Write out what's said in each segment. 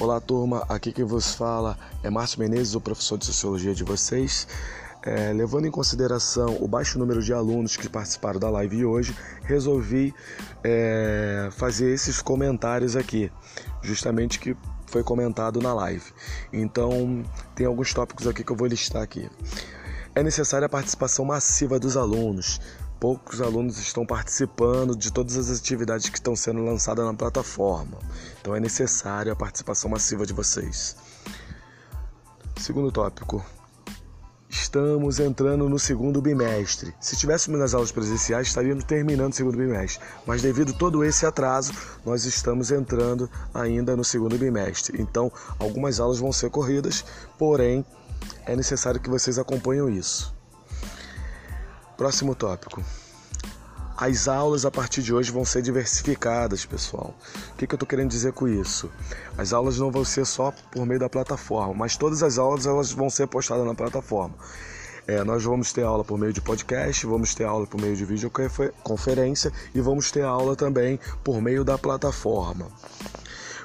Olá, turma. Aqui quem vos fala é Márcio Menezes, o professor de Sociologia de vocês. É, levando em consideração o baixo número de alunos que participaram da live hoje, resolvi é, fazer esses comentários aqui, justamente que foi comentado na live. Então, tem alguns tópicos aqui que eu vou listar aqui. É necessária a participação massiva dos alunos, poucos alunos estão participando de todas as atividades que estão sendo lançadas na plataforma. Então é necessária a participação massiva de vocês. Segundo tópico. Estamos entrando no segundo bimestre. Se tivéssemos nas aulas presenciais, estaríamos terminando o segundo bimestre. Mas devido a todo esse atraso, nós estamos entrando ainda no segundo bimestre. Então, algumas aulas vão ser corridas, porém, é necessário que vocês acompanhem isso. Próximo tópico. As aulas a partir de hoje vão ser diversificadas, pessoal. O que, que eu estou querendo dizer com isso? As aulas não vão ser só por meio da plataforma, mas todas as aulas elas vão ser postadas na plataforma. É, nós vamos ter aula por meio de podcast, vamos ter aula por meio de videoconferência e vamos ter aula também por meio da plataforma.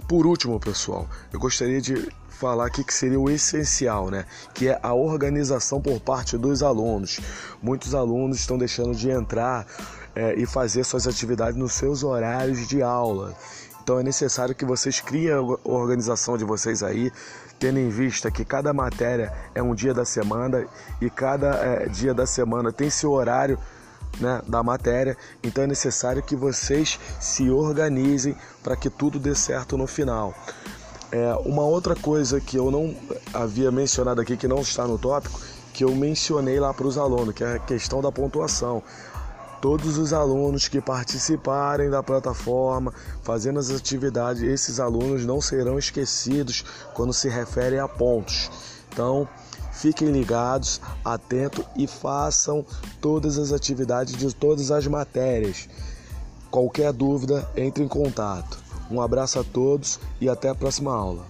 Por último, pessoal, eu gostaria de falar aqui que seria o essencial, né? Que é a organização por parte dos alunos. Muitos alunos estão deixando de entrar é, e fazer suas atividades nos seus horários de aula. Então é necessário que vocês criem a organização de vocês aí, tendo em vista que cada matéria é um dia da semana e cada é, dia da semana tem seu horário né, da matéria. Então é necessário que vocês se organizem para que tudo dê certo no final. É, uma outra coisa que eu não havia mencionado aqui, que não está no tópico, que eu mencionei lá para os alunos, que é a questão da pontuação. Todos os alunos que participarem da plataforma, fazendo as atividades, esses alunos não serão esquecidos quando se refere a pontos. Então, fiquem ligados, atentos e façam todas as atividades de todas as matérias. Qualquer dúvida, entre em contato. Um abraço a todos e até a próxima aula.